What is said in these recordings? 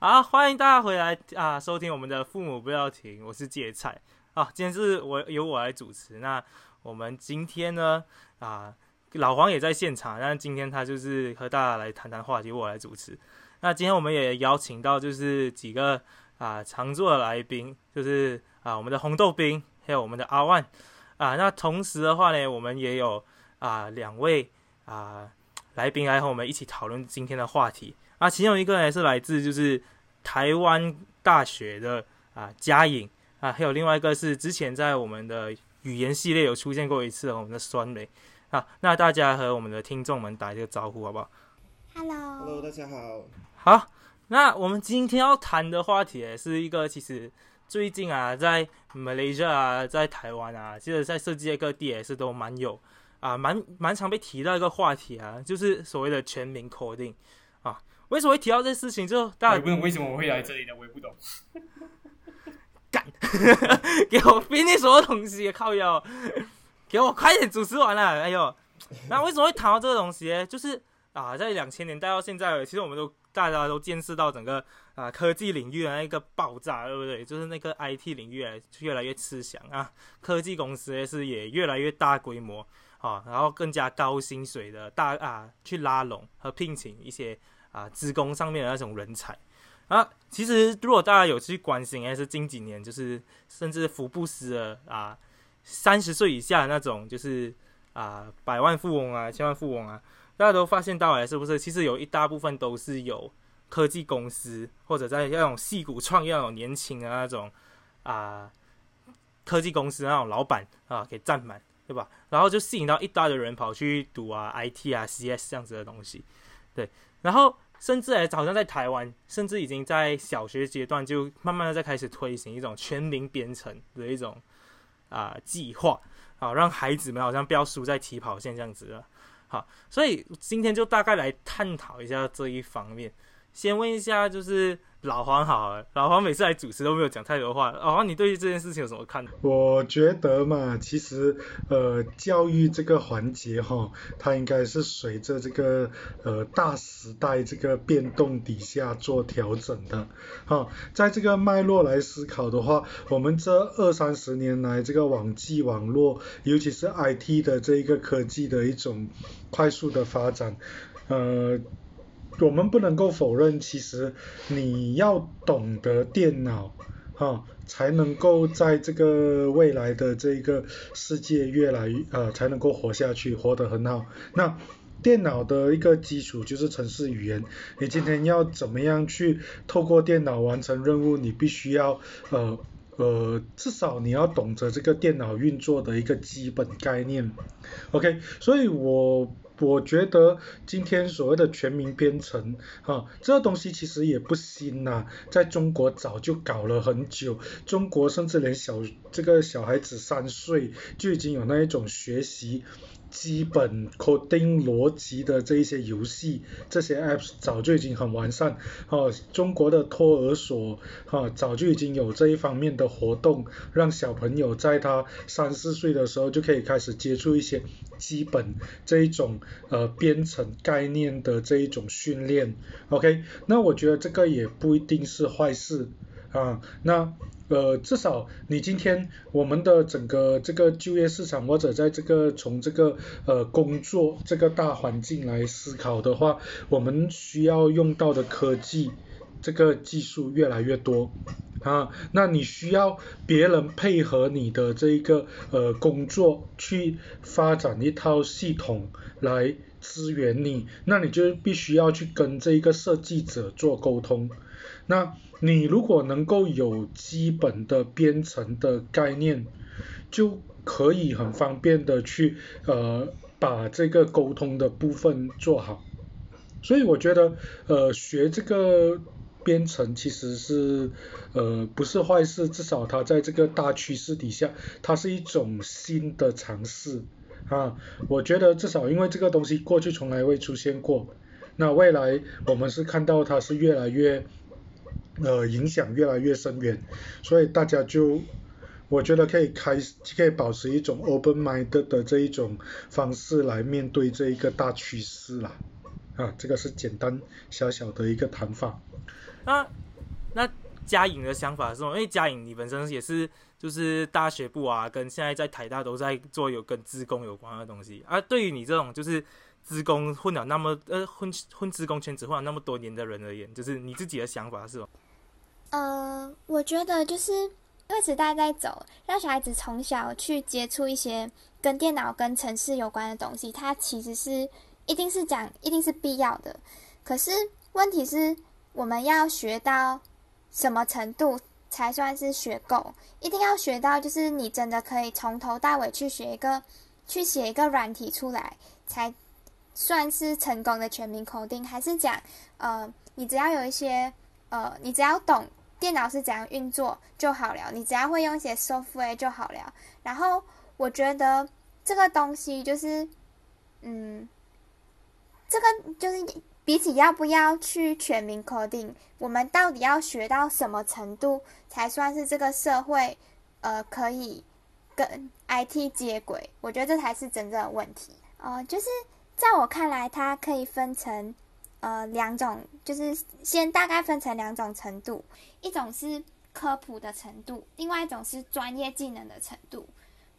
好，欢迎大家回来啊，收听我们的父母不要停，我是芥菜啊，今天是我由我来主持。那我们今天呢啊，老黄也在现场，但是今天他就是和大家来谈谈话题，我来主持。那今天我们也邀请到就是几个啊常驻的来宾，就是啊我们的红豆冰，还有我们的阿万啊。那同时的话呢，我们也有啊两位啊来宾来和我们一起讨论今天的话题。啊，其中一个呢是来自就是台湾大学的啊嘉颖啊，还有另外一个是之前在我们的语言系列有出现过一次我们的酸梅啊，那大家和我们的听众们打一个招呼好不好？Hello，Hello，大家好。好，那我们今天要谈的话题是一个其实最近啊，在 Malaysia 啊，在台湾啊，其实在世界各地也是都蛮有啊，蛮蛮常被提到一个话题啊，就是所谓的全民 coding。为什么会提到这事情？就大家不懂为什么我会来这里的，我也不懂。干，给我编那什么东西？靠腰，给我快点主持完了。哎呦，那为什么会谈到这个东西？就是啊，在两千年代到现在，其实我们都大家都见识到整个啊科技领域的那个爆炸，对不对？就是那个 IT 领域越来越吃香啊，科技公司是也越来越大规模啊，然后更加高薪水的大啊去拉拢和聘请一些。啊，职工上面的那种人才啊，其实如果大家有去关心，还是近几年，就是甚至福布斯的啊，三十岁以下那种，就是啊，百万富翁啊，千万富翁啊，大家都发现到，来是不是？其实有一大部分都是有科技公司或者在那种戏骨创业那种年轻的那种啊，科技公司那种老板啊，给占满，对吧？然后就吸引到一大堆人跑去读啊，IT 啊，CS 这样子的东西，对。然后甚至哎，好像在台湾，甚至已经在小学阶段就慢慢的在开始推行一种全民编程的一种啊计划，啊，让孩子们好像不要输在起跑线这样子了。好，所以今天就大概来探讨一下这一方面。先问一下，就是。老黄好，老黄每次来主持都没有讲太多话。老黄，你对于这件事情有什么看法？我觉得嘛，其实呃，教育这个环节哈，它应该是随着这个呃大时代这个变动底下做调整的。好，在这个脉络来思考的话，我们这二三十年来这个网际网络，尤其是 IT 的这一个科技的一种快速的发展，呃。我们不能够否认，其实你要懂得电脑，哈，才能够在这个未来的这个世界越来越呃，才能够活下去，活得很好。那电脑的一个基础就是程式语言，你今天要怎么样去透过电脑完成任务，你必须要呃呃，至少你要懂得这个电脑运作的一个基本概念。OK，所以我。我觉得今天所谓的全民编程，哈，这东西其实也不新呐，在中国早就搞了很久，中国甚至连小这个小孩子三岁就已经有那一种学习。基本 coding 逻辑的这一些游戏，这些 apps 早就已经很完善。哦，中国的托儿所，哈，早就已经有这一方面的活动，让小朋友在他三四岁的时候就可以开始接触一些基本这一种呃编程概念的这一种训练。OK，那我觉得这个也不一定是坏事啊。那呃，至少你今天我们的整个这个就业市场，或者在这个从这个呃工作这个大环境来思考的话，我们需要用到的科技这个技术越来越多啊，那你需要别人配合你的这一个呃工作去发展一套系统来支援你，那你就必须要去跟这一个设计者做沟通，那。你如果能够有基本的编程的概念，就可以很方便的去呃把这个沟通的部分做好。所以我觉得呃学这个编程其实是呃不是坏事，至少它在这个大趋势底下，它是一种新的尝试啊。我觉得至少因为这个东西过去从来未出现过，那未来我们是看到它是越来越。呃，影响越来越深远，所以大家就，我觉得可以开，可以保持一种 open mind 的这一种方式来面对这一个大趋势啦。啊，这个是简单小小的一个谈法。那那嘉颖的想法是什么？因为嘉颖你本身也是就是大学部啊，跟现在在台大都在做有跟资工有关的东西啊。对于你这种就是资工混了那么呃混混资工圈子混了那么多年的人而言，就是你自己的想法是什么？呃，我觉得就是因为时代在走，让小孩子从小去接触一些跟电脑、跟城市有关的东西，它其实是一定是讲，一定是必要的。可是问题是，我们要学到什么程度才算是学够？一定要学到，就是你真的可以从头到尾去学一个，去写一个软体出来，才算是成功的全民口定？还是讲，呃，你只要有一些，呃，你只要懂。电脑是怎样运作就好了，你只要会用一些 software 就好了。然后我觉得这个东西就是，嗯，这个就是比起要不要去全民 coding，我们到底要学到什么程度才算是这个社会呃可以跟 IT 接轨？我觉得这才是真正的问题。呃，就是在我看来，它可以分成。呃，两种就是先大概分成两种程度，一种是科普的程度，另外一种是专业技能的程度。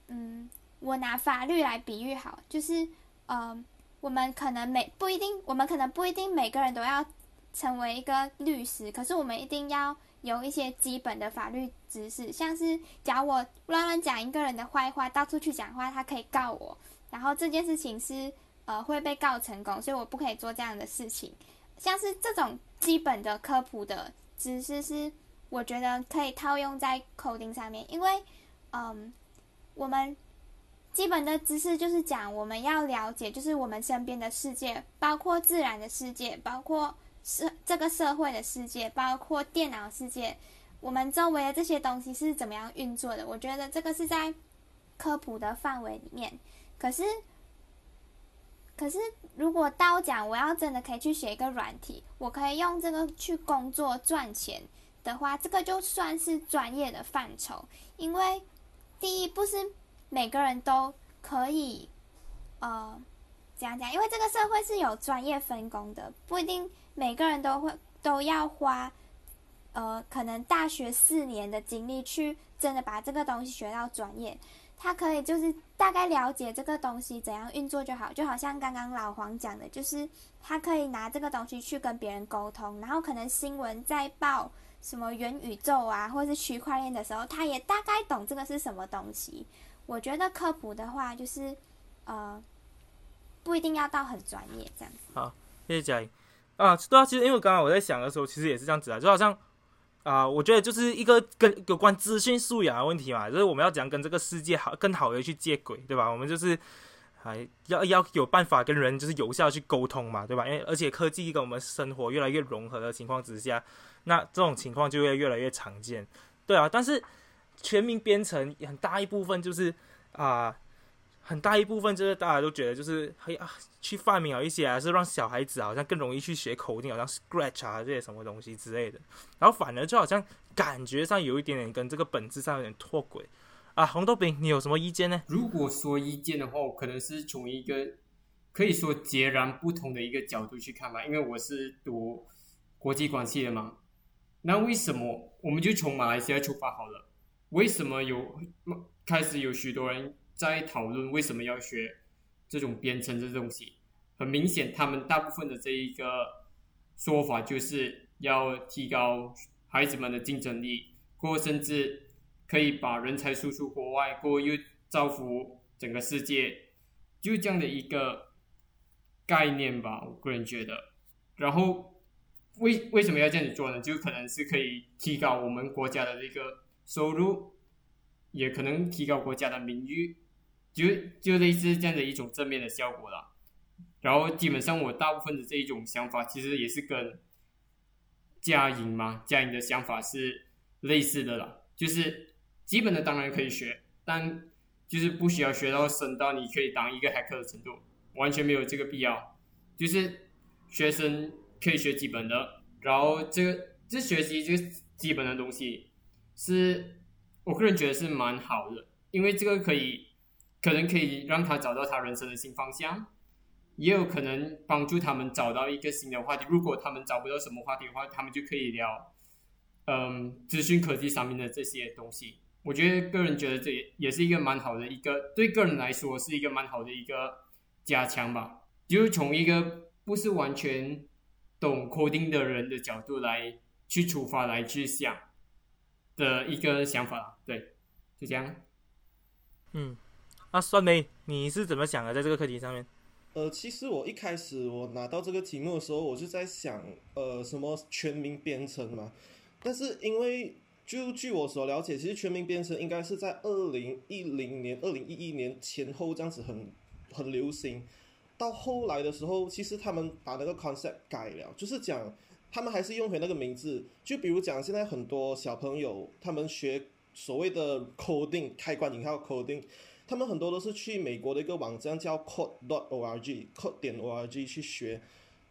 嗯，我拿法律来比喻好，就是呃，我们可能每不一定，我们可能不一定每个人都要成为一个律师，可是我们一定要有一些基本的法律知识，像是假如我乱乱讲一个人的坏话，到处去讲话，他可以告我，然后这件事情是。呃，会被告成功，所以我不可以做这样的事情。像是这种基本的科普的知识，是我觉得可以套用在 coding 上面，因为，嗯，我们基本的知识就是讲我们要了解，就是我们身边的世界，包括自然的世界，包括社这个社会的世界，包括电脑世界，我们周围的这些东西是怎么样运作的。我觉得这个是在科普的范围里面，可是。可是，如果到讲我要真的可以去写一个软体，我可以用这个去工作赚钱的话，这个就算是专业的范畴。因为第一，不是每个人都可以，呃，讲讲，因为这个社会是有专业分工的，不一定每个人都会都要花，呃，可能大学四年的精力去真的把这个东西学到专业。他可以就是大概了解这个东西怎样运作就好，就好像刚刚老黄讲的，就是他可以拿这个东西去跟别人沟通，然后可能新闻在报什么元宇宙啊，或是区块链的时候，他也大概懂这个是什么东西。我觉得科普的话，就是呃，不一定要到很专业这样。好，谢谢佳颖啊，对啊，其实因为刚刚我在想的时候，其实也是这样子啊，就好像。啊，我觉得就是一个跟有关资讯素养的问题嘛，就是我们要怎样跟这个世界好更好的去接轨，对吧？我们就是还要要有办法跟人就是有效去沟通嘛，对吧？因为而且科技跟我们生活越来越融合的情况之下，那这种情况就会越来越常见，对啊。但是全民编程很大一部分就是啊。很大一部分就是大家都觉得就是嘿啊，去发明好一些还，是让小孩子好像更容易去学口令，好像 Scratch 啊这些什么东西之类的，然后反而就好像感觉上有一点点跟这个本质上有点脱轨啊。红豆饼，你有什么意见呢？如果说意见的话，我可能是从一个可以说截然不同的一个角度去看吧，因为我是读国际关系的嘛。那为什么我们就从马来西亚出发好了？为什么有开始有许多人？在讨论为什么要学这种编程这东西，很明显，他们大部分的这一个说法就是要提高孩子们的竞争力，过甚至可以把人才输出国外，过又造福整个世界，就这样的一个概念吧。我个人觉得，然后为为什么要这样子做呢？就可能是可以提高我们国家的这个收入，也可能提高国家的名誉。就就类似这样的一种正面的效果了，然后基本上我大部分的这一种想法，其实也是跟嘉颖嘛，嘉颖的想法是类似的了。就是基本的当然可以学，但就是不需要学到深到你可以当一个骇客的程度，完全没有这个必要。就是学生可以学基本的，然后这个这学习这个基本的东西，是我个人觉得是蛮好的，因为这个可以。可能可以让他找到他人生的新方向，也有可能帮助他们找到一个新的话题。如果他们找不到什么话题的话，他们就可以聊嗯资讯科技上面的这些东西。我觉得个人觉得这也也是一个蛮好的一个，对个人来说是一个蛮好的一个加强吧。就是从一个不是完全懂 coding 的人的角度来去出发来去想的一个想法。对，就这样。嗯，啊酸梅，你是怎么想的？在这个课题上面？呃，其实我一开始我拿到这个题目的时候，我就在想，呃，什么全民编程嘛。但是因为就据我所了解，其实全民编程应该是在二零一零年、二零一一年前后这样子很很流行。到后来的时候，其实他们把那个 concept 改了，就是讲他们还是用回那个名字。就比如讲，现在很多小朋友他们学所谓的 coding 开关引号 coding，他们很多都是去美国的一个网站叫 code dot org，code 点 org 去学。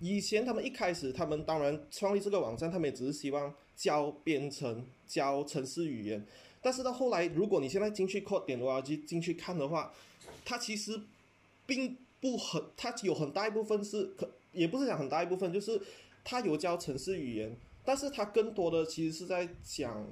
以前他们一开始，他们当然创立这个网站，他们也只是希望教编程。教程式语言，但是到后来，如果你现在进去 code 点 org 进去看的话，它其实并不很，它有很大一部分是可，也不是讲很大一部分，就是它有教程式语言，但是它更多的其实是在讲，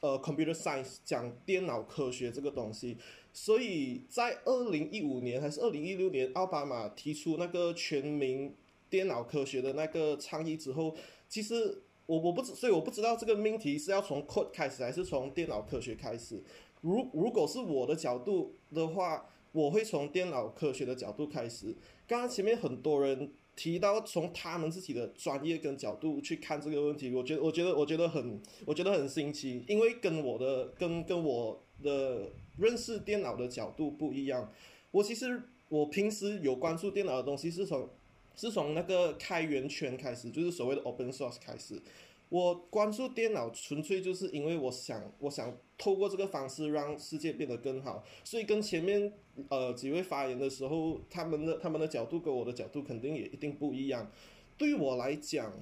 呃，computer science 讲电脑科学这个东西。所以在二零一五年还是二零一六年，奥巴马提出那个全民电脑科学的那个倡议之后，其实。我我不知，所以我不知道这个命题是要从 code 开始，还是从电脑科学开始。如如果是我的角度的话，我会从电脑科学的角度开始。刚刚前面很多人提到从他们自己的专业跟角度去看这个问题，我觉得我觉得我觉得很我觉得很新奇，因为跟我的跟跟我的认识电脑的角度不一样。我其实我平时有关注电脑的东西是从。是从那个开源圈开始，就是所谓的 open source 开始。我关注电脑，纯粹就是因为我想，我想透过这个方式让世界变得更好。所以跟前面呃几位发言的时候，他们的他们的角度跟我的角度肯定也一定不一样。对于我来讲，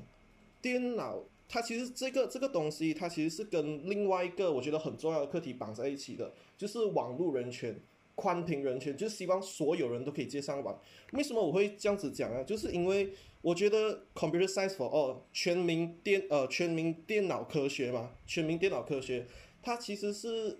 电脑它其实这个这个东西，它其实是跟另外一个我觉得很重要的课题绑在一起的，就是网络人权。宽屏人权就是希望所有人都可以接上网。为什么我会这样子讲啊？就是因为我觉得 computer science for all 全民电呃全民电脑科学嘛，全民电脑科学，它其实是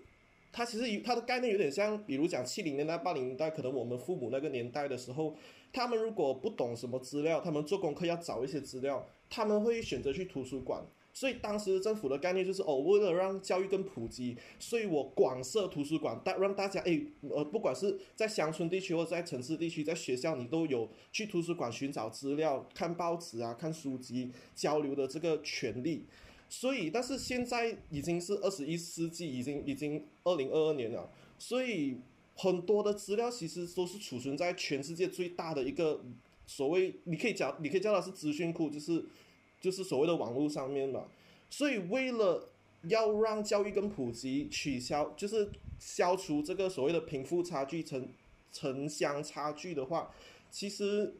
它其实它的概念有点像，比如讲七零年代八零年代，可能我们父母那个年代的时候，他们如果不懂什么资料，他们做功课要找一些资料，他们会选择去图书馆。所以当时政府的概念就是哦，为了让教育更普及，所以我广设图书馆，大让大家诶，呃，不管是在乡村地区或者在城市地区，在学校你都有去图书馆寻找资料、看报纸啊、看书籍、交流的这个权利。所以，但是现在已经是二十一世纪，已经已经二零二二年了，所以很多的资料其实都是储存在全世界最大的一个所谓，你可以叫你可以叫它是资讯库，就是。就是所谓的网络上面嘛，所以为了要让教育跟普及，取消就是消除这个所谓的贫富差距、城城乡差距的话，其实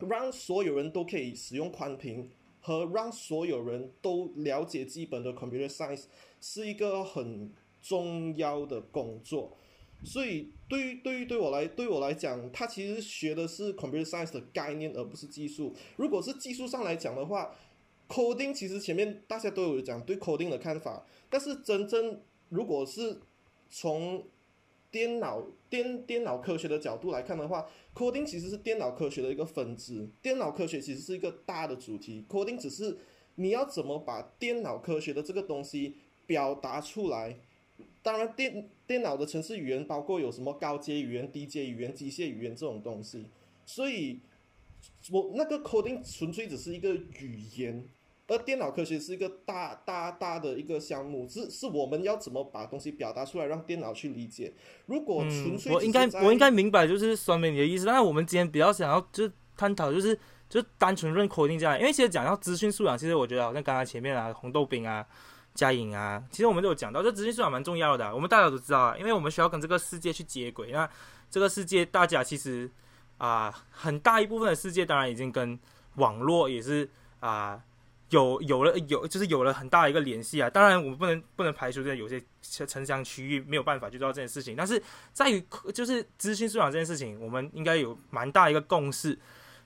让所有人都可以使用宽屏和让所有人都了解基本的 computer science 是一个很重要的工作。所以对于对于对我来对我来讲，他其实学的是 computer science 的概念，而不是技术。如果是技术上来讲的话，coding 其实前面大家都有讲对 coding 的看法，但是真正如果是从电脑电电脑科学的角度来看的话，coding 其实是电脑科学的一个分支。电脑科学其实是一个大的主题，coding 只是你要怎么把电脑科学的这个东西表达出来。当然，电电脑的程式语言包括有什么高阶语言、低阶语言、机械语言这种东西，所以，我那个 coding 纯粹只是一个语言，而电脑科学是一个大大大的一个项目，是是我们要怎么把东西表达出来，让电脑去理解。如果纯粹，我应该我应该明白就是酸梅你的意思，但是我们今天比较想要就是探讨就是就单纯论 coding 这样，因为其实讲到资讯素养，其实我觉得好像刚刚前面啊红豆饼啊。嘉颖啊，其实我们都有讲到，这资讯素养蛮重要的。我们大家都知道啊，因为我们需要跟这个世界去接轨。那这个世界，大家其实啊，很大一部分的世界，当然已经跟网络也是啊，有有了有，就是有了很大一个联系啊。当然，我们不能不能排除这有些城乡区域没有办法去做到这件事情。但是在于就是资讯素养这件事情，我们应该有蛮大一个共识，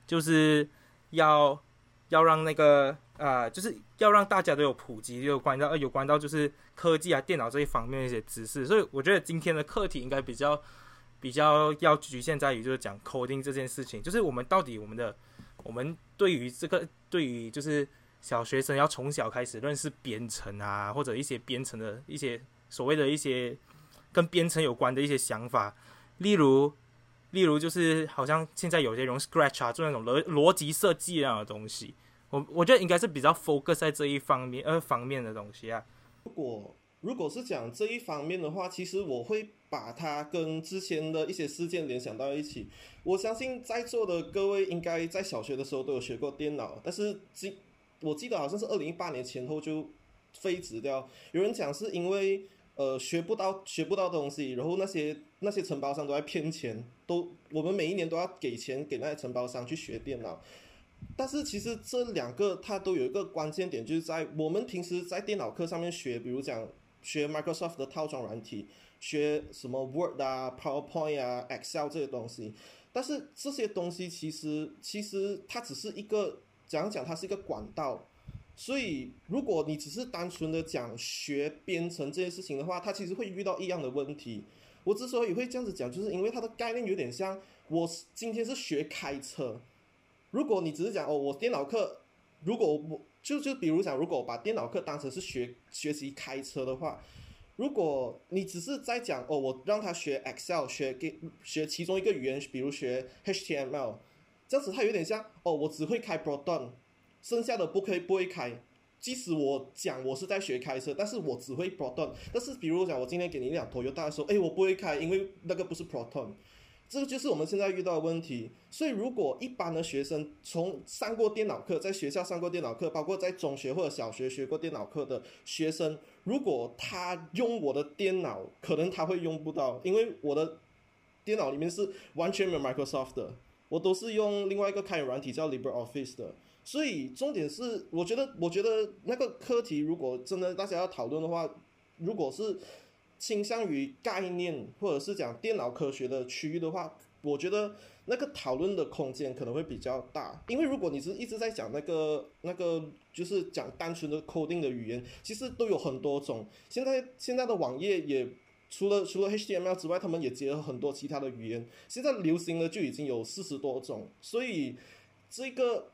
就是要要让那个啊，就是要让大家都有普及，有关到呃有关到就是科技啊、电脑这一方面的一些知识。所以我觉得今天的课题应该比较比较要局限在于就是讲 coding 这件事情，就是我们到底我们的我们对于这个对于就是小学生要从小开始认识编程啊，或者一些编程的一些所谓的一些跟编程有关的一些想法，例如。例如，就是好像现在有些用 Scratch 啊，做那种逻逻辑设计那样的东西，我我觉得应该是比较 focus 在这一方面呃方面的东西啊。如果如果是讲这一方面的话，其实我会把它跟之前的一些事件联想到一起。我相信在座的各位应该在小学的时候都有学过电脑，但是记我记得好像是二零一八年前后就废止掉。有人讲是因为。呃，学不到学不到东西，然后那些那些承包商都在骗钱，都我们每一年都要给钱给那些承包商去学电脑。但是其实这两个它都有一个关键点，就是在我们平时在电脑课上面学，比如讲学 Microsoft 的套装软体，学什么 Word 啊、PowerPoint 啊、Excel 这些东西。但是这些东西其实其实它只是一个讲讲，它是一个管道。所以，如果你只是单纯的讲学编程这件事情的话，它其实会遇到一样的问题。我之所以会这样子讲，就是因为它的概念有点像我今天是学开车。如果你只是讲哦，我电脑课，如果我就就比如讲，如果我把电脑课当成是学学习开车的话，如果你只是在讲哦，我让他学 Excel，学给学其中一个语言，比如学 HTML，这样子它有点像哦，我只会开 Proton。剩下的不可以不会开，即使我讲我是在学开车，但是我只会 Proton。但是比如讲，我今天给你一辆 Toyota 的时候，哎，我不会开，因为那个不是 Proton。这个就是我们现在遇到的问题。所以如果一般的学生从上过电脑课，在学校上过电脑课，包括在中学或者小学学过电脑课的学生，如果他用我的电脑，可能他会用不到，因为我的电脑里面是完全没有 Microsoft 的，我都是用另外一个开源软体叫 LibreOffice 的。所以重点是，我觉得，我觉得那个课题，如果真的大家要讨论的话，如果是倾向于概念或者是讲电脑科学的区域的话，我觉得那个讨论的空间可能会比较大。因为如果你是一直在讲那个那个，就是讲单纯的 coding 的语言，其实都有很多种。现在现在的网页也除了除了 HTML 之外，他们也结合很多其他的语言。现在流行的就已经有四十多种，所以这个。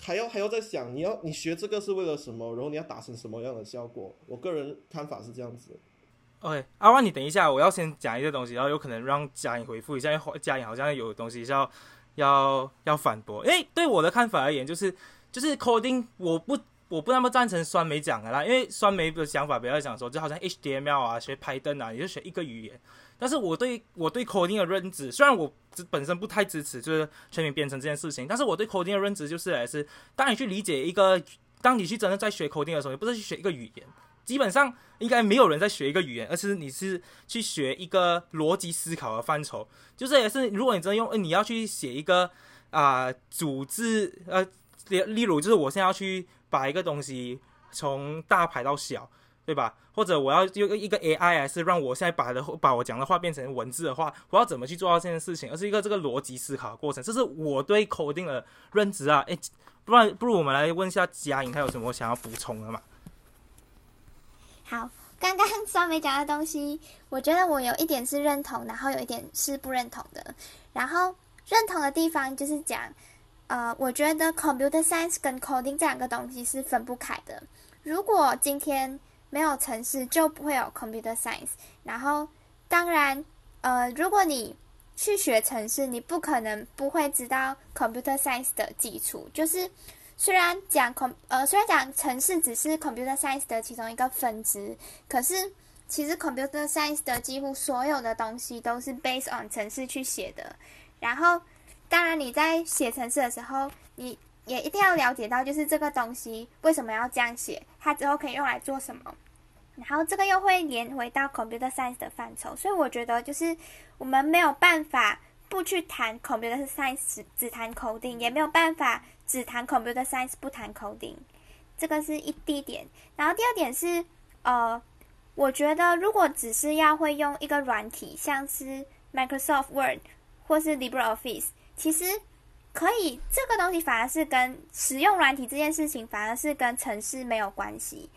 还要还要再想，你要你学这个是为了什么？然后你要达成什么样的效果？我个人看法是这样子。OK，阿万，你等一下，我要先讲一些东西，然后有可能让嘉颖回复一下，因为嘉颖好像有东西是要要要反驳。诶，对我的看法而言，就是就是 coding，我不我不那么赞成酸梅讲的啦，因为酸梅的想法比较讲说，就好像 HTML 啊，学 Python 啊，你就学一个语言。但是我对我对 coding 的认知，虽然我本身不太支持就是全民编程这件事情，但是我对 coding 的认知就是来是，当你去理解一个，当你去真的在学 coding 的时候，你不是去学一个语言，基本上应该没有人在学一个语言，而是你是去学一个逻辑思考的范畴。就是也是，如果你真的用，你要去写一个啊组织，呃，例例如就是我现在要去把一个东西从大排到小。对吧？或者我要用一个 AI 还是让我现在把的把我讲的话变成文字的话，我要怎么去做到这件事情？而是一个这个逻辑思考的过程，这是我对 coding 的认知啊！哎，不然不如我们来问一下嘉颖，他有什么想要补充的吗？好，刚刚双美讲的东西，我觉得我有一点是认同，然后有一点是不认同的。然后认同的地方就是讲，呃，我觉得 computer science 跟 coding 这两个东西是分不开的。如果今天没有城市就不会有 computer science。然后，当然，呃，如果你去学城市，你不可能不会知道 computer science 的基础。就是虽然讲恐呃，虽然讲城市只是 computer science 的其中一个分支，可是其实 computer science 的几乎所有的东西都是 based on 城市去写的。然后，当然你在写城市的时候，你也一定要了解到，就是这个东西为什么要这样写，它之后可以用来做什么，然后这个又会连回到 computer science 的范畴，所以我觉得就是我们没有办法不去谈 computer science 只谈 coding，也没有办法只谈 computer science 不谈 coding，这个是一第一点。然后第二点是，呃，我觉得如果只是要会用一个软体，像是 Microsoft Word 或是 LibreOffice，其实。可以这个东西反而是跟使用软体这件事情反而是跟城市没有关系，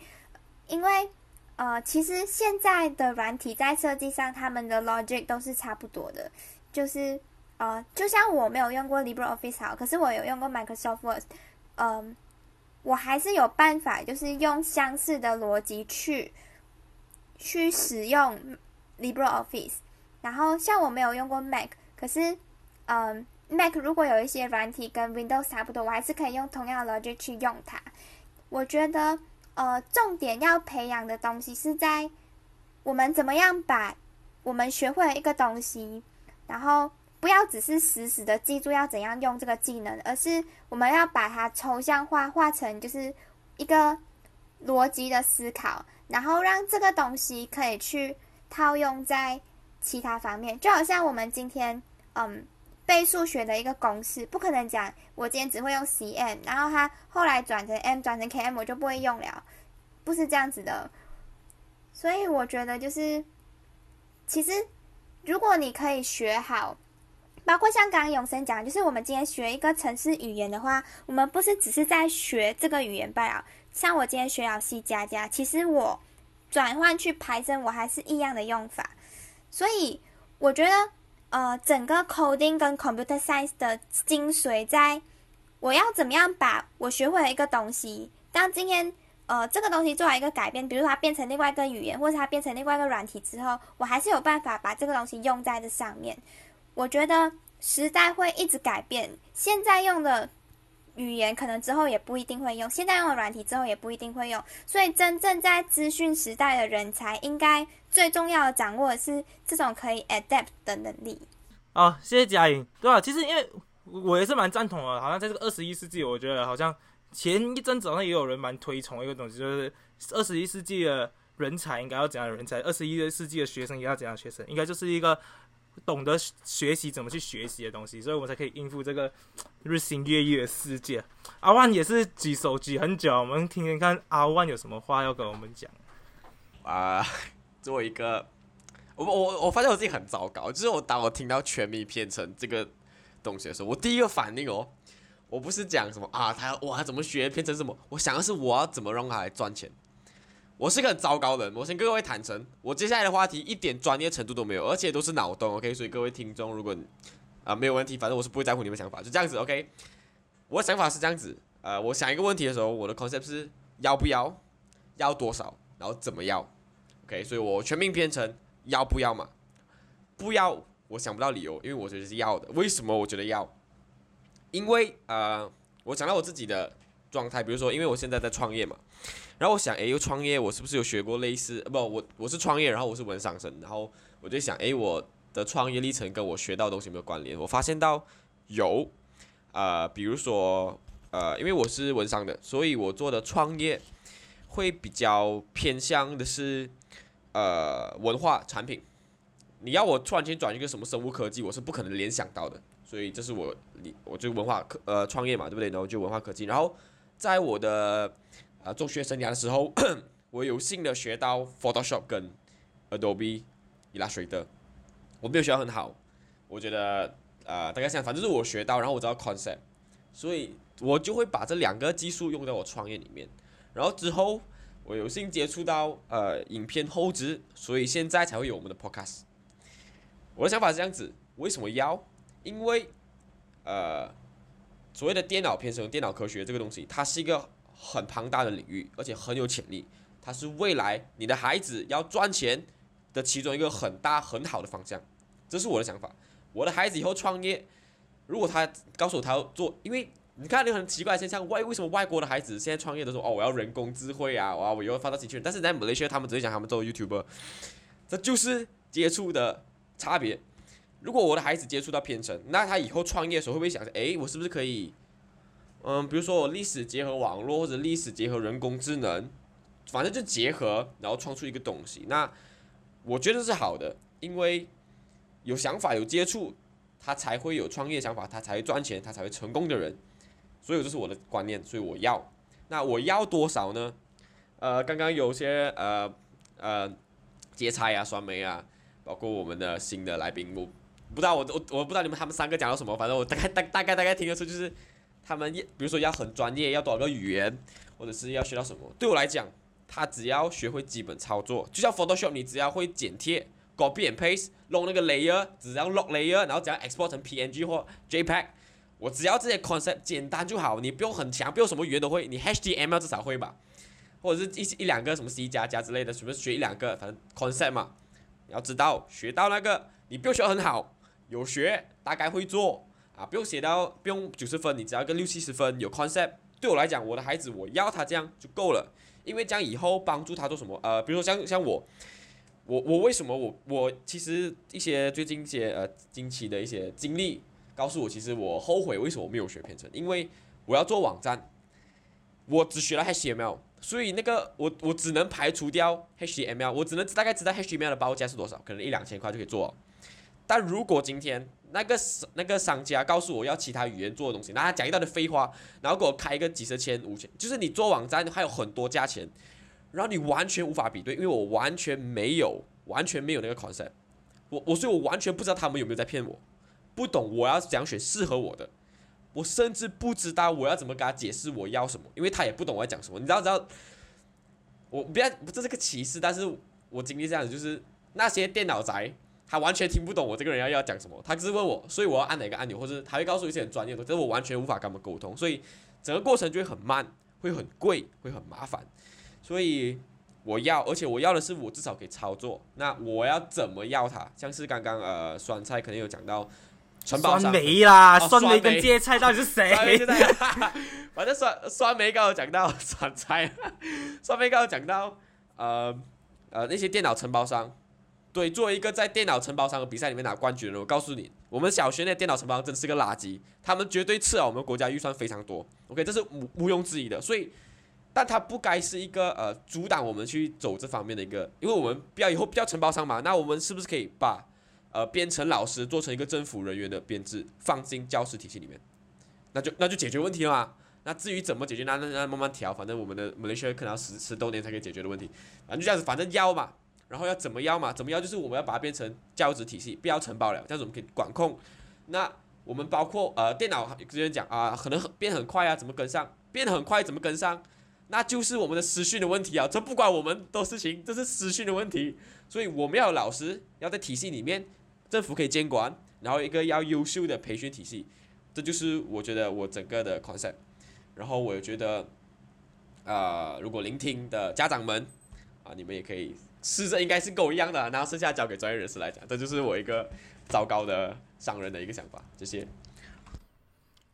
因为呃，其实现在的软体在设计上，他们的 logic 都是差不多的，就是呃，就像我没有用过 LibreOffice 好，可是我有用过 Microsoft Word，嗯，我还是有办法，就是用相似的逻辑去去使用 LibreOffice。然后像我没有用过 Mac，可是嗯，Mac 如果有一些软体跟 Windows 差不多，我还是可以用同样的逻辑去用它。我觉得。呃，重点要培养的东西是在我们怎么样把我们学会了一个东西，然后不要只是死死的记住要怎样用这个技能，而是我们要把它抽象化，化成就是一个逻辑的思考，然后让这个东西可以去套用在其他方面，就好像我们今天嗯。背数学的一个公式，不可能讲我今天只会用 cm，然后它后来转成 m 转成 km 我就不会用了，不是这样子的。所以我觉得就是，其实如果你可以学好，包括像刚刚永生讲，就是我们今天学一个城市语言的话，我们不是只是在学这个语言罢了。像我今天学了 C 加加，其实我转换去 Python 我还是一样的用法。所以我觉得。呃，整个 coding 跟 computer science 的精髓，在我要怎么样把我学会的一个东西，当今天呃这个东西做了一个改变，比如它变成另外一个语言，或者它变成另外一个软体之后，我还是有办法把这个东西用在这上面。我觉得时代会一直改变，现在用的语言可能之后也不一定会用，现在用的软体之后也不一定会用，所以真正在资讯时代的人才应该。最重要的掌握的是这种可以 adapt 的能力。好，谢谢嘉颖。对吧？其实因为我也是蛮赞同的，好像在这个二十一世纪，我觉得好像前一阵子好像也有人蛮推崇一个东西，就是二十一世纪的人才应该要怎样的人才，二十一世纪的学生应该要怎样学生，应该就是一个懂得学习怎么去学习的东西，所以我们才可以应付这个 日新月异的世界。阿万也是举手举很久，我们听听看阿万有什么话要跟我们讲啊。作为一个，我我我发现我自己很糟糕，就是我当我听到全民编程这个东西的时候，我第一个反应哦，我不是讲什么啊，他哇怎么学编程什么，我想的是我要怎么让他来赚钱。我是个很糟糕的人，我先跟各位坦诚，我接下来的话题一点专业程度都没有，而且都是脑洞，OK？所以各位听众，如果啊没有问题，反正我是不会在乎你们想法，就这样子，OK？我的想法是这样子，呃，我想一个问题的时候，我的 concept 是要不要，要多少，然后怎么要。OK，所以我全名编成要不要嘛？不要，我想不到理由，因为我觉得是要的。为什么我觉得要？因为呃，我想到我自己的状态，比如说，因为我现在在创业嘛，然后我想，哎，又创业，我是不是有学过类似？不，我我是创业，然后我是文商生，然后我就想，哎，我的创业历程跟我学到东西有没有关联？我发现到有，呃，比如说，呃，因为我是文商的，所以我做的创业会比较偏向的是。呃，文化产品，你要我突然间转一个什么生物科技，我是不可能联想到的。所以这是我，你我就文化科呃创业嘛，对不对？然后就文化科技。然后在我的呃中学生涯的时候，我有幸的学到 Photoshop 跟 Adobe Illustrator。我没有学到很好，我觉得呃大概像，反正是我学到，然后我知道 concept，所以我就会把这两个技术用在我创业里面。然后之后。我有幸接触到呃影片后置，所以现在才会有我们的 podcast。我的想法是这样子，为什么要？因为呃所谓的电脑编程、电脑科学这个东西，它是一个很庞大的领域，而且很有潜力。它是未来你的孩子要赚钱的其中一个很大很好的方向。这是我的想法。我的孩子以后创业，如果他告诉我他要做，因为。你看，你很奇怪的现象，外为什么外国的孩子现在创业都说哦，我要人工智慧啊，哇，我以后发到机器人。但是在马来西亚，他们只会讲他们做 YouTuber，这就是接触的差别。如果我的孩子接触到编程，那他以后创业的时候会不会想着，哎，我是不是可以，嗯，比如说我历史结合网络，或者历史结合人工智能，反正就结合，然后创出一个东西。那我觉得是好的，因为有想法、有接触，他才会有创业想法，他才会赚钱，他才会成功的人。所以这是我的观念，所以我要，那我要多少呢？呃，刚刚有些呃呃，接菜啊、酸梅啊，包括我们的新的来宾，我不知道我我我不知道你们他们三个讲到什么，反正我大概大大概大概听得出就是他们也比如说要很专业，要多少个语言，或者是要学到什么。对我来讲，他只要学会基本操作，就像 Photoshop，你只要会剪贴，copy and paste，弄那个 layer，只要 lock layer，然后只要 export 成 PNG 或 JPEG，我只要这些 concept 简单就好，你不用很强，不用什么语言都会，你 HTML 至少会吧，或者是一一两个什么 C 加加之类的，随便学一两个，反正 concept 嘛，要知道学到那个，你不用学很好，有学大概会做啊，不用写到不用九十分，你只要个六七十分，有 concept。对我来讲，我的孩子我要他这样就够了，因为这样以后帮助他做什么？呃，比如说像像我，我我为什么我我其实一些最近一些呃近期的一些经历告诉我，其实我后悔为什么我没有学编程，因为我要做网站，我只学了 HTML，所以那个我我只能排除掉 HTML，我只能大概知道 HTML 的报价是多少，可能一两千块就可以做。但如果今天那个那个商家告诉我要其他语言做的东西，那他讲一大堆废话，然后给我开一个几十千、五千，就是你做网站还有很多价钱，然后你完全无法比对，因为我完全没有完全没有那个 concept，我我所以我完全不知道他们有没有在骗我，不懂我要怎样选适合我的，我甚至不知道我要怎么跟他解释我要什么，因为他也不懂我在讲什么，你知道知道，我不要这是个歧视，但是我经历这样子，就是那些电脑宅。他完全听不懂我这个人要要讲什么，他只是问我，所以我要按哪个按钮，或者他会告诉一些很专业的，但是我完全无法跟他们沟通，所以整个过程就会很慢，会很贵，会很麻烦。所以我要，而且我要的是我至少可以操作。那我要怎么要它？像是刚刚呃酸菜可能有讲到承包酸梅啦，哦酸梅跟芥菜到底是谁？反正酸酸梅刚刚有讲到酸菜，酸梅刚刚有讲到呃呃那些电脑承包商。对，作为一个在电脑承包商的比赛里面拿冠军的人，我告诉你，我们小学那电脑承包商真是个垃圾，他们绝对吃了我们国家预算非常多。OK，这是毋毋庸置疑的。所以，但他不该是一个呃阻挡我们去走这方面的一个，因为我们不要以后不要承包商嘛，那我们是不是可以把呃编程老师做成一个政府人员的编制，放进教师体系里面？那就那就解决问题了嘛。那至于怎么解决，那那那慢慢调，反正我们的 Malaysia 可能要十十多年才可以解决的问题，反正就这样子，反正要嘛。然后要怎么要嘛？怎么要就是我们要把它变成教职体系，不要承包了，这样子我们可以管控。那我们包括呃电脑之前讲啊，可能变很快啊，怎么跟上？变得很快怎么跟上？那就是我们的私训的问题啊，这不关我们的事情，这是私训的问题。所以我们要有老师要在体系里面，政府可以监管，然后一个要优秀的培训体系，这就是我觉得我整个的 concept。然后我觉得，呃，如果聆听的家长们啊，你们也可以试着，应该是跟我一样的，然后剩下交给专业人士来讲，这就是我一个糟糕的商人的一个想法。这些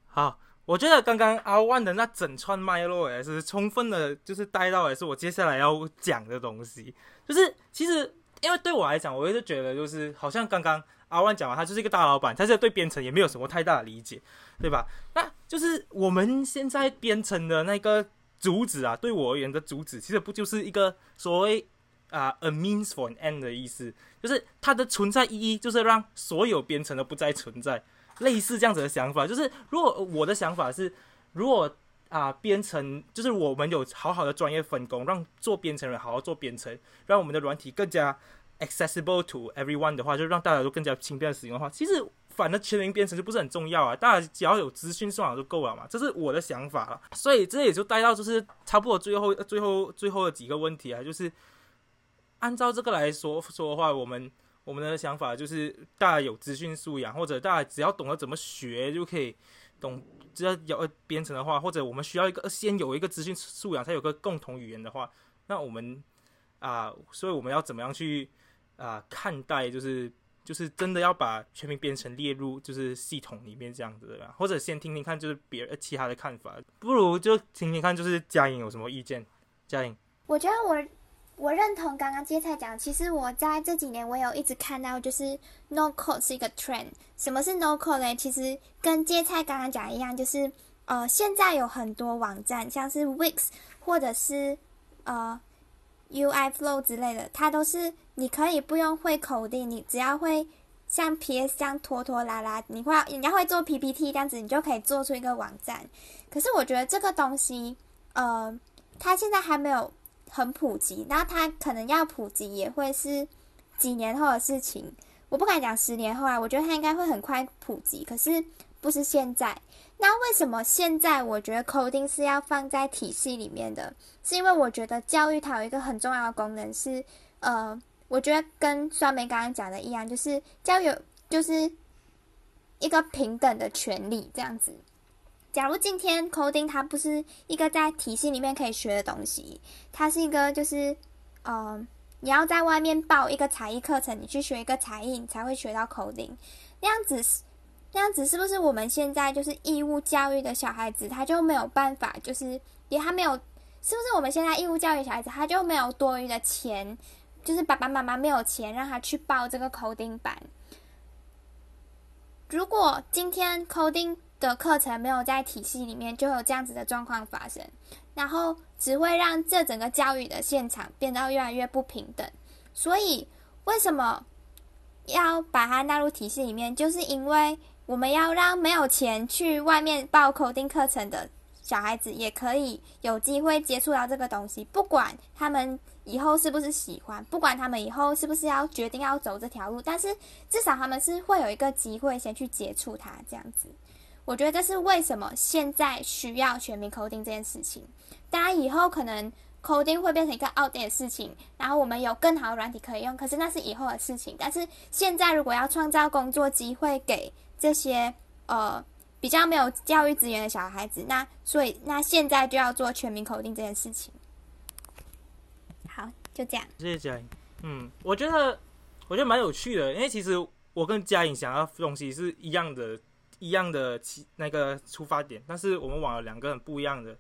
好，我觉得刚刚阿万的那整串脉络也是充分的，就是带到也是我接下来要讲的东西。就是其实因为对我来讲，我一直觉得就是好像刚刚阿万讲完，他就是一个大老板，但是对编程也没有什么太大的理解，对吧？那就是我们现在编程的那个主旨啊，对我而言的主旨，其实不就是一个所谓啊、a means for an end 的意思，就是它的存在意义就是让所有编程都不再存在。类似这样子的想法，就是如果我的想法是，如果啊编程就是我们有好好的专业分工，让做编程人好好做编程，让我们的软体更加 accessible to everyone 的话，就让大家都更加轻便的使用的话，其实反正全民编程就不是很重要啊，大家只要有资讯上网就够了嘛，这是我的想法了。所以这也就带到就是差不多最后最后最后的几个问题啊，就是按照这个来说说的话，我们。我们的想法就是，大家有资讯素养，或者大家只要懂得怎么学就可以懂。只要有编程的话，或者我们需要一个先有一个资讯素养，才有个共同语言的话，那我们啊、所以我们要怎么样去啊、看待？就是就是真的要把全民编程列入就是系统里面这样子的吧？或者先听听看，就是别人其他的看法，不如就听听看，就是嘉颖有什么意见？嘉颖，我觉得我我认同刚刚芥菜讲，其实我在这几年我有一直看到，就是 no code 是一个 trend。什么是 no code 呢？其实跟芥菜刚刚讲一样，就是呃，现在有很多网站，像是 Wix 或者是呃 UI Flow 之类的，它都是你可以不用会口令，你只要会像 PS 这样拖拖拉拉，你会你要会做 PPT 这样子，你就可以做出一个网站。可是我觉得这个东西，呃，它现在还没有很普及，那它可能要普及也会是几年后的事情。我不敢讲十年后啊，我觉得它应该会很快普及，可是不是现在。那为什么现在我觉得 coding 是要放在体系里面的？是因为我觉得教育它有一个很重要的功能是，呃，我觉得跟酸梅刚刚讲的一样，就是教育就是一个平等的权利这样子。假如今天 coding 它不是一个在体系里面可以学的东西，它是一个就是呃，你要在外面报一个才艺课程，你去学一个才艺，你才会学到 coding 那样子。那样子是不是我们现在就是义务教育的小孩子，他就没有办法，就是也他没有，是不是我们现在义务教育小孩子，他就没有多余的钱，就是爸爸妈妈没有钱让他去报这个 coding 班。如果今天 coding 的课程没有在体系里面，就有这样子的状况发生，然后只会让这整个教育的现场变得越来越不平等。所以为什么要把它纳入体系里面？就是因为。我们要让没有钱去外面报口定课程的小孩子，也可以有机会接触到这个东西。不管他们以后是不是喜欢，不管他们以后是不是要决定要走这条路，但是至少他们是会有一个机会先去接触它。这样子，我觉得这是为什么现在需要全民口定这件事情。当然，以后可能口定会变成一个 out 的事情，然后我们有更好的软体可以用，可是那是以后的事情。但是现在，如果要创造工作机会给这些呃比较没有教育资源的小孩子，那所以那现在就要做全民口定这件事情。好，就这样。谢谢嘉颖。嗯，我觉得我觉得蛮有趣的，因为其实我跟嘉颖想要东西是一样的，一样的起那个出发点，但是我们往两个很不一样的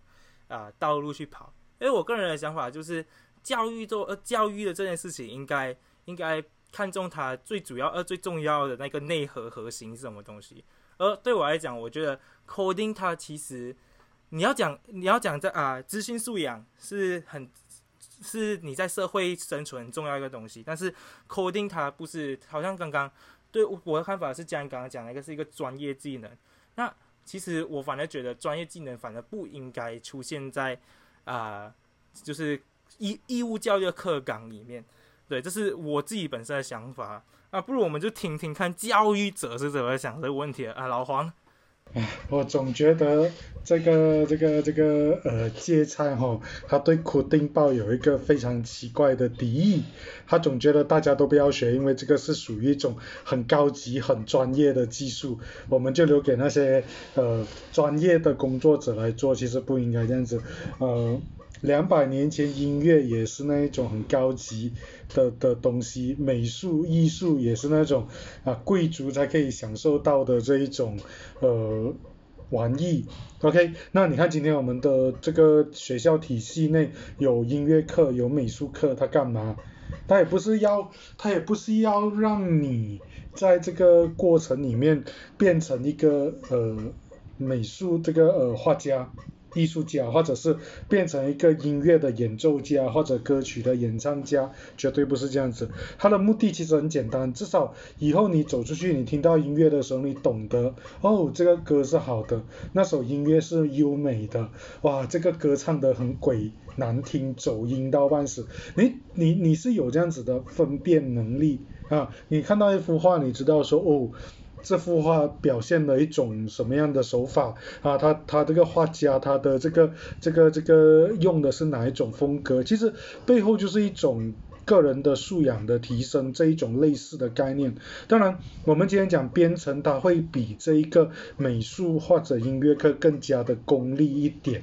啊道路去跑。因为我个人的想法就是，教育做呃教育的这件事情，应该应该。看重它最主要、呃最重要的那个内核核心是什么东西？而对我来讲，我觉得 coding 它其实你要讲你要讲在啊，资讯素养是很是你在社会生存很重要一个东西。但是 coding 它不是，好像刚刚对我的看法是，像你刚刚讲的一个是一个专业技能。那其实我反而觉得专业技能反而不应该出现在啊，就是义义务教育的课纲里面。对，这是我自己本身的想法那，不如我们就听听看教育者是怎么想这个问题啊，老黄。唉，我总觉得这个这个这个呃芥菜哈，他对苦丁抱有一个非常奇怪的敌意，他总觉得大家都不要学，因为这个是属于一种很高级、很专业的技术，我们就留给那些呃专业的工作者来做，其实不应该这样子，呃。两百年前，音乐也是那一种很高级的的东西，美术艺术也是那种啊贵族才可以享受到的这一种呃玩意。OK，那你看今天我们的这个学校体系内有音乐课，有美术课，它干嘛？它也不是要，它也不是要让你在这个过程里面变成一个呃美术这个呃画家。艺术家，或者是变成一个音乐的演奏家，或者歌曲的演唱家，绝对不是这样子。他的目的其实很简单，至少以后你走出去，你听到音乐的时候，你懂得哦，这个歌是好的，那首音乐是优美的，哇，这个歌唱得很鬼难听，走音到半死。你你你是有这样子的分辨能力啊？你看到一幅画，你知道说哦。这幅画表现了一种什么样的手法啊？他他这个画家他的这个这个这个用的是哪一种风格？其实背后就是一种个人的素养的提升这一种类似的概念。当然，我们今天讲编程，它会比这一个美术或者音乐课更加的功利一点。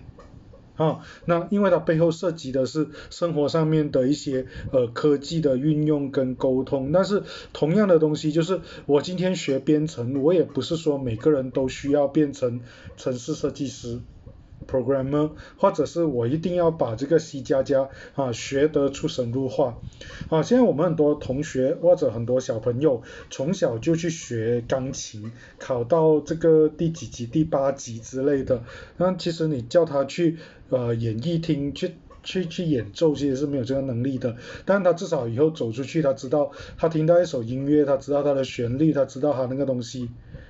啊，那因为它背后涉及的是生活上面的一些呃科技的运用跟沟通，但是同样的东西就是我今天学编程，我也不是说每个人都需要变成城市设计师。programmer，或者是我一定要把这个 C 加加啊学得出神入化啊。现在我们很多同学或者很多小朋友从小就去学钢琴，考到这个第几级、第八级之类的，那其实你叫他去呃演艺厅去去去演奏，其实是没有这个能力的。但他至少以后走出去，他知道他听到一首音乐，他知道它的旋律，他知道他那个东西。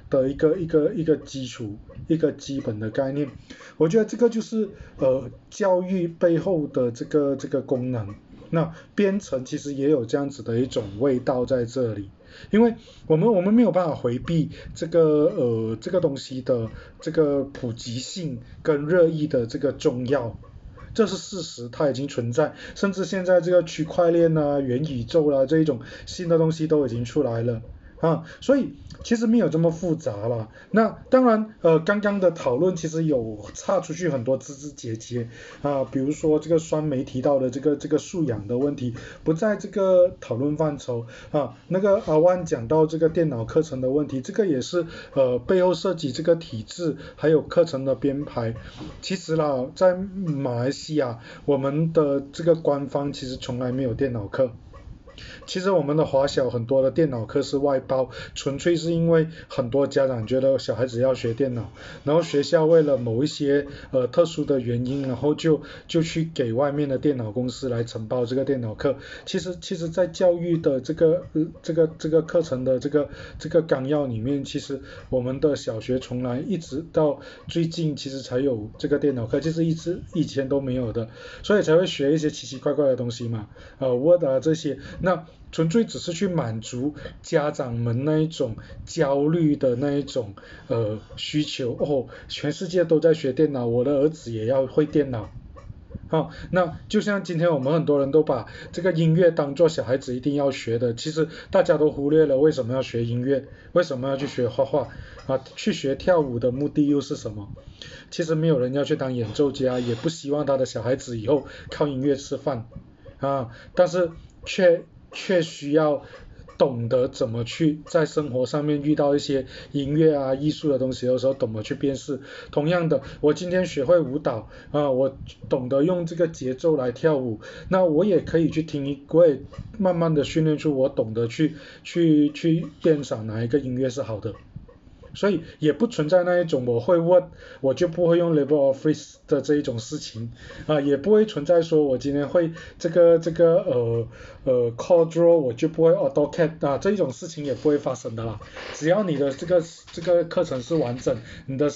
的一个一个一个基础，一个基本的概念，我觉得这个就是呃教育背后的这个这个功能。那编程其实也有这样子的一种味道在这里，因为我们我们没有办法回避这个呃这个东西的这个普及性跟热议的这个重要。这是事实，它已经存在，甚至现在这个区块链啊、元宇宙啦这一种新的东西都已经出来了。啊，所以其实没有这么复杂了。那当然，呃，刚刚的讨论其实有岔出去很多枝枝节节啊，比如说这个酸梅提到的这个这个素养的问题，不在这个讨论范畴啊。那个阿万讲到这个电脑课程的问题，这个也是呃背后涉及这个体制还有课程的编排。其实啦，在马来西亚，我们的这个官方其实从来没有电脑课。其实我们的华小很多的电脑课是外包，纯粹是因为很多家长觉得小孩子要学电脑，然后学校为了某一些呃特殊的原因，然后就就去给外面的电脑公司来承包这个电脑课。其实其实，在教育的这个呃这个这个课程的这个这个纲要里面，其实我们的小学从来一直到最近其实才有这个电脑课，就是一直以前都没有的，所以才会学一些奇奇怪怪的东西嘛，呃 Word 啊这些，那纯粹只是去满足家长们那一种焦虑的那一种呃需求哦，全世界都在学电脑，我的儿子也要会电脑。好，那就像今天我们很多人都把这个音乐当做小孩子一定要学的，其实大家都忽略了为什么要学音乐，为什么要去学画画啊？去学跳舞的目的又是什么？其实没有人要去当演奏家，也不希望他的小孩子以后靠音乐吃饭啊，但是却却需要懂得怎么去在生活上面遇到一些音乐啊、艺术的东西的时候，懂得去辨识。同样的，我今天学会舞蹈啊，我懂得用这个节奏来跳舞，那我也可以去听一，我也慢慢的训练出我懂得去去去鉴赏哪一个音乐是好的。所以也不存在那一种我会 Word 我就不会用 LibreOffice 的这一种事情啊，也不会存在说我今天会这个这个呃呃 CorelDRAW 我就不会 AutoCAD 啊这一种事情也不会发生的啦。只要你的这个这个课程是完整，你的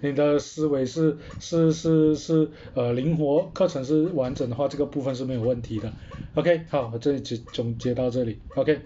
你的思维是是是是呃灵活，课程是完整的话，这个部分是没有问题的。OK，好，我这里就总结到这里。OK。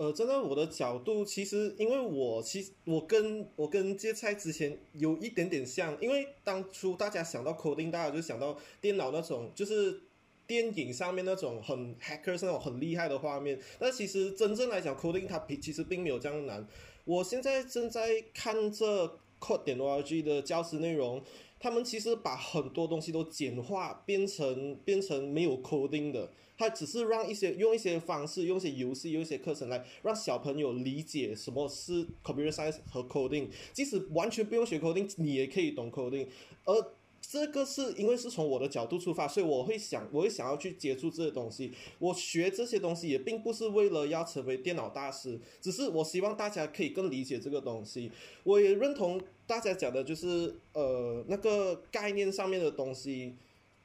呃，站在我的角度，其实因为我其实我跟我跟芥菜之前有一点点像，因为当初大家想到 coding，大家就想到电脑那种，就是电影上面那种很 hacker 那种很厉害的画面。但其实真正来讲，coding 它比其实并没有这样难。我现在正在看这 code 点 org 的教师内容，他们其实把很多东西都简化，变成变成没有 coding 的。它只是让一些用一些方式，用一些游戏，用一些课程来让小朋友理解什么是 computer science 和 coding。即使完全不用学 coding，你也可以懂 coding。而这个是因为是从我的角度出发，所以我会想，我会想要去接触这些东西。我学这些东西也并不是为了要成为电脑大师，只是我希望大家可以更理解这个东西。我也认同大家讲的，就是呃那个概念上面的东西。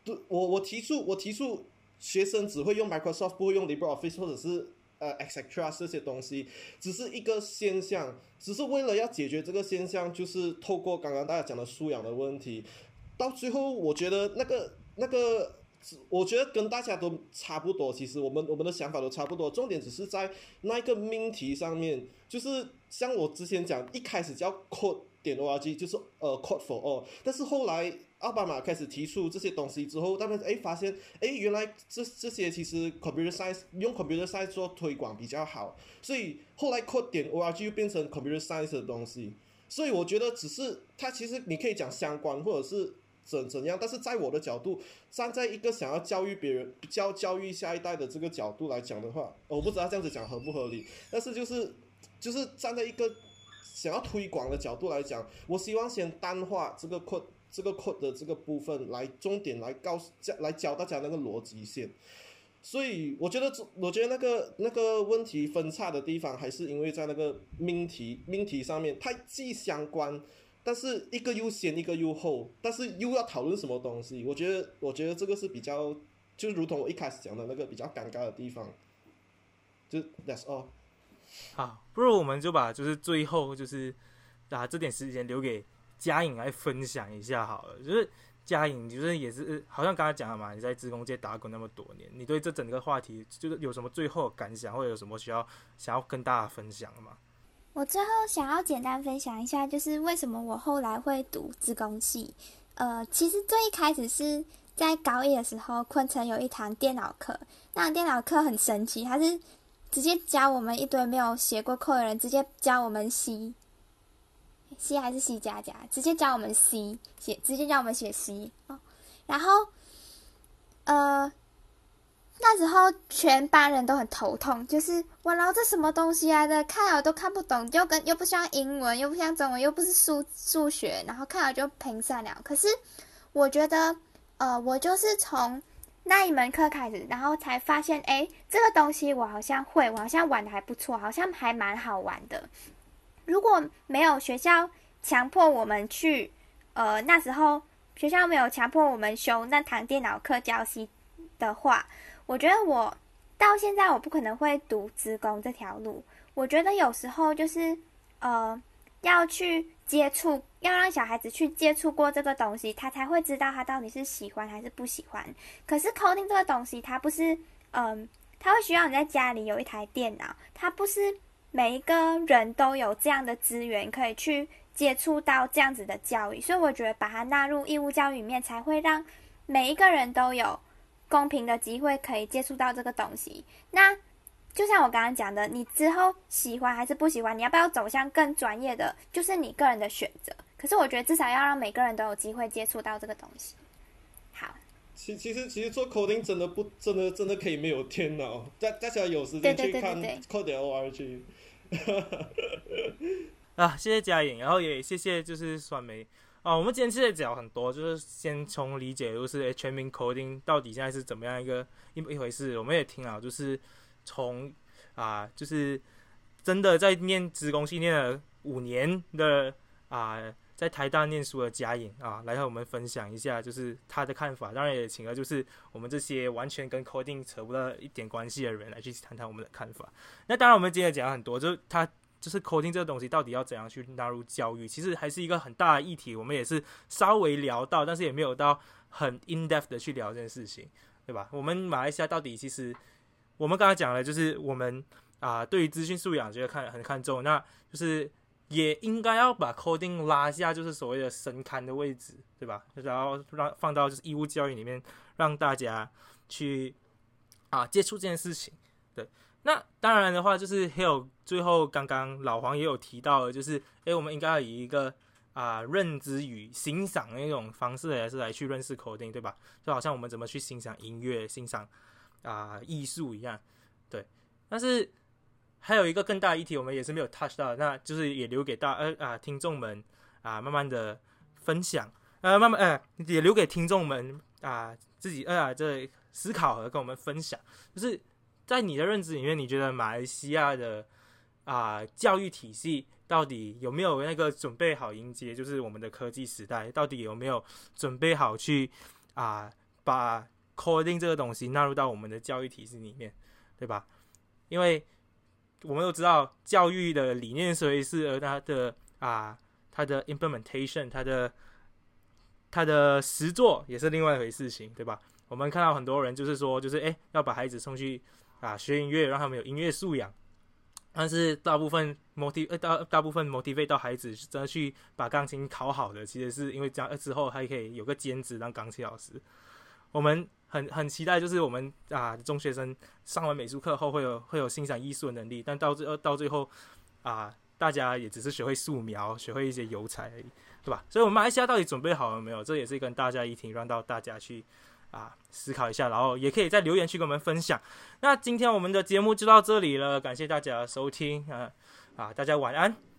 对我，我提出，我提出。学生只会用 Microsoft，不会用 LibreOffice 或者是呃 etc 这些东西，只是一个现象，只是为了要解决这个现象，就是透过刚刚大家讲的素养的问题，到最后我觉得那个那个，我觉得跟大家都差不多，其实我们我们的想法都差不多，重点只是在那一个命题上面，就是像我之前讲，一开始叫 Code 点 org，就是呃 Code for all，但是后来。奥巴马开始提出这些东西之后，他们哎发现哎原来这这些其实 computer science 用 computer science 做推广比较好，所以后来 code 点 org 又变成 computer science 的东西，所以我觉得只是它其实你可以讲相关或者是怎怎样，但是在我的角度，站在一个想要教育别人教教育下一代的这个角度来讲的话，我不知道这样子讲合不合理，但是就是就是站在一个想要推广的角度来讲，我希望先淡化这个扩。这个扩的这个部分来重点来告诉教来教大家那个逻辑线，所以我觉得我觉得那个那个问题分叉的地方还是因为在那个命题命题上面，它既相关，但是一个又先一个又后，但是又要讨论什么东西？我觉得我觉得这个是比较就如同我一开始讲的那个比较尴尬的地方，就 That's all。好，不如我们就把就是最后就是把这点时间留给。嘉颖来分享一下好了，就是嘉颖，就是也是好像刚才讲了嘛，你在职工界打滚那么多年，你对这整个话题就是有什么最后感想，或者有什么需要想要跟大家分享的吗？我最后想要简单分享一下，就是为什么我后来会读职工系。呃，其实最一开始是在高一的时候，昆城有一堂电脑课，那电脑课很神奇，它是直接教我们一堆没有写过课的人，直接教我们 C，C 还是 C 加加，直接教我们 C 写，直接教我们写 C 哦，然后呃。那时候全班人都很头痛，就是我然后这什么东西来的，看了都看不懂，又跟又不像英文，又不像中文，又不是数数学，然后看了就平散了。可是我觉得，呃，我就是从那一门课开始，然后才发现，哎，这个东西我好像会，我好像玩的还不错，好像还蛮好玩的。如果没有学校强迫我们去，呃，那时候学校没有强迫我们修那堂电脑课教习的话。我觉得我到现在我不可能会读职工这条路。我觉得有时候就是呃要去接触，要让小孩子去接触过这个东西，他才会知道他到底是喜欢还是不喜欢。可是 coding 这个东西，它不是嗯，它会需要你在家里有一台电脑，它不是每一个人都有这样的资源可以去接触到这样子的教育。所以我觉得把它纳入义务教育里面，才会让每一个人都有。公平的机会可以接触到这个东西，那就像我刚刚讲的，你之后喜欢还是不喜欢，你要不要走向更专业的，就是你个人的选择。可是我觉得至少要让每个人都有机会接触到这个东西。好，其其实其实做 coding 真的不真的真的可以没有天脑，大大家有时间去看 code org。啊，谢谢嘉颖，然后也谢谢就是酸梅。啊，我们今天其实讲很多，就是先从理解，就是诶，全民 coding 到底现在是怎么样一个一一回事。我们也听了，就是从啊，就是真的在念职工系念了五年的啊，在台大念书的嘉颖啊，来和我们分享一下，就是他的看法。当然也请了就是我们这些完全跟 coding 扯不到一点关系的人来去谈谈我们的看法。那当然，我们今天讲了很多，就是他。就是 coding 这个东西到底要怎样去纳入教育，其实还是一个很大的议题。我们也是稍微聊到，但是也没有到很 in depth 的去聊这件事情，对吧？我们马来西亚到底其实我们刚才讲了，就是我们啊对于资讯素养觉得看很看重，那就是也应该要把 coding 拉下，就是所谓的神龛的位置，对吧？然后让放到就是义务教育里面，让大家去啊接触这件事情，对。那当然的话，就是还有最后刚刚老黄也有提到，就是诶，我们应该要以一个啊认知与欣赏那种方式来是来去认识 coding，，对吧？就好像我们怎么去欣赏音乐、欣赏啊艺术一样，对。但是还有一个更大的议题，我们也是没有 touch 到，那就是也留给大呃啊听众们啊慢慢的分享，呃慢慢呃也留给听众们啊自己呃这思考和跟我们分享，就是。在你的认知里面，你觉得马来西亚的啊教育体系到底有没有那个准备好迎接，就是我们的科技时代？到底有没有准备好去啊把 coding 这个东西纳入到我们的教育体系里面，对吧？因为我们都知道教育的理念是一回事，而它的啊它的 implementation，它的它的实作也是另外一回事情，对吧？我们看到很多人就是说，就是诶要把孩子送去。啊，学音乐让他们有音乐素养，但是大部分 motiv 呃大大部分 motivate 到孩子真的去把钢琴考好的，其实是因为这样之后还可以有个兼职当钢琴老师。我们很很期待，就是我们啊中学生上完美术课后会有会有欣赏艺术的能力，但到最到最后啊，大家也只是学会素描，学会一些油彩而已，对吧？所以，我们马来西亚到底准备好了没有？这也是跟大家一起让到大家去。啊，思考一下，然后也可以在留言区跟我们分享。那今天我们的节目就到这里了，感谢大家收听啊啊，大家晚安。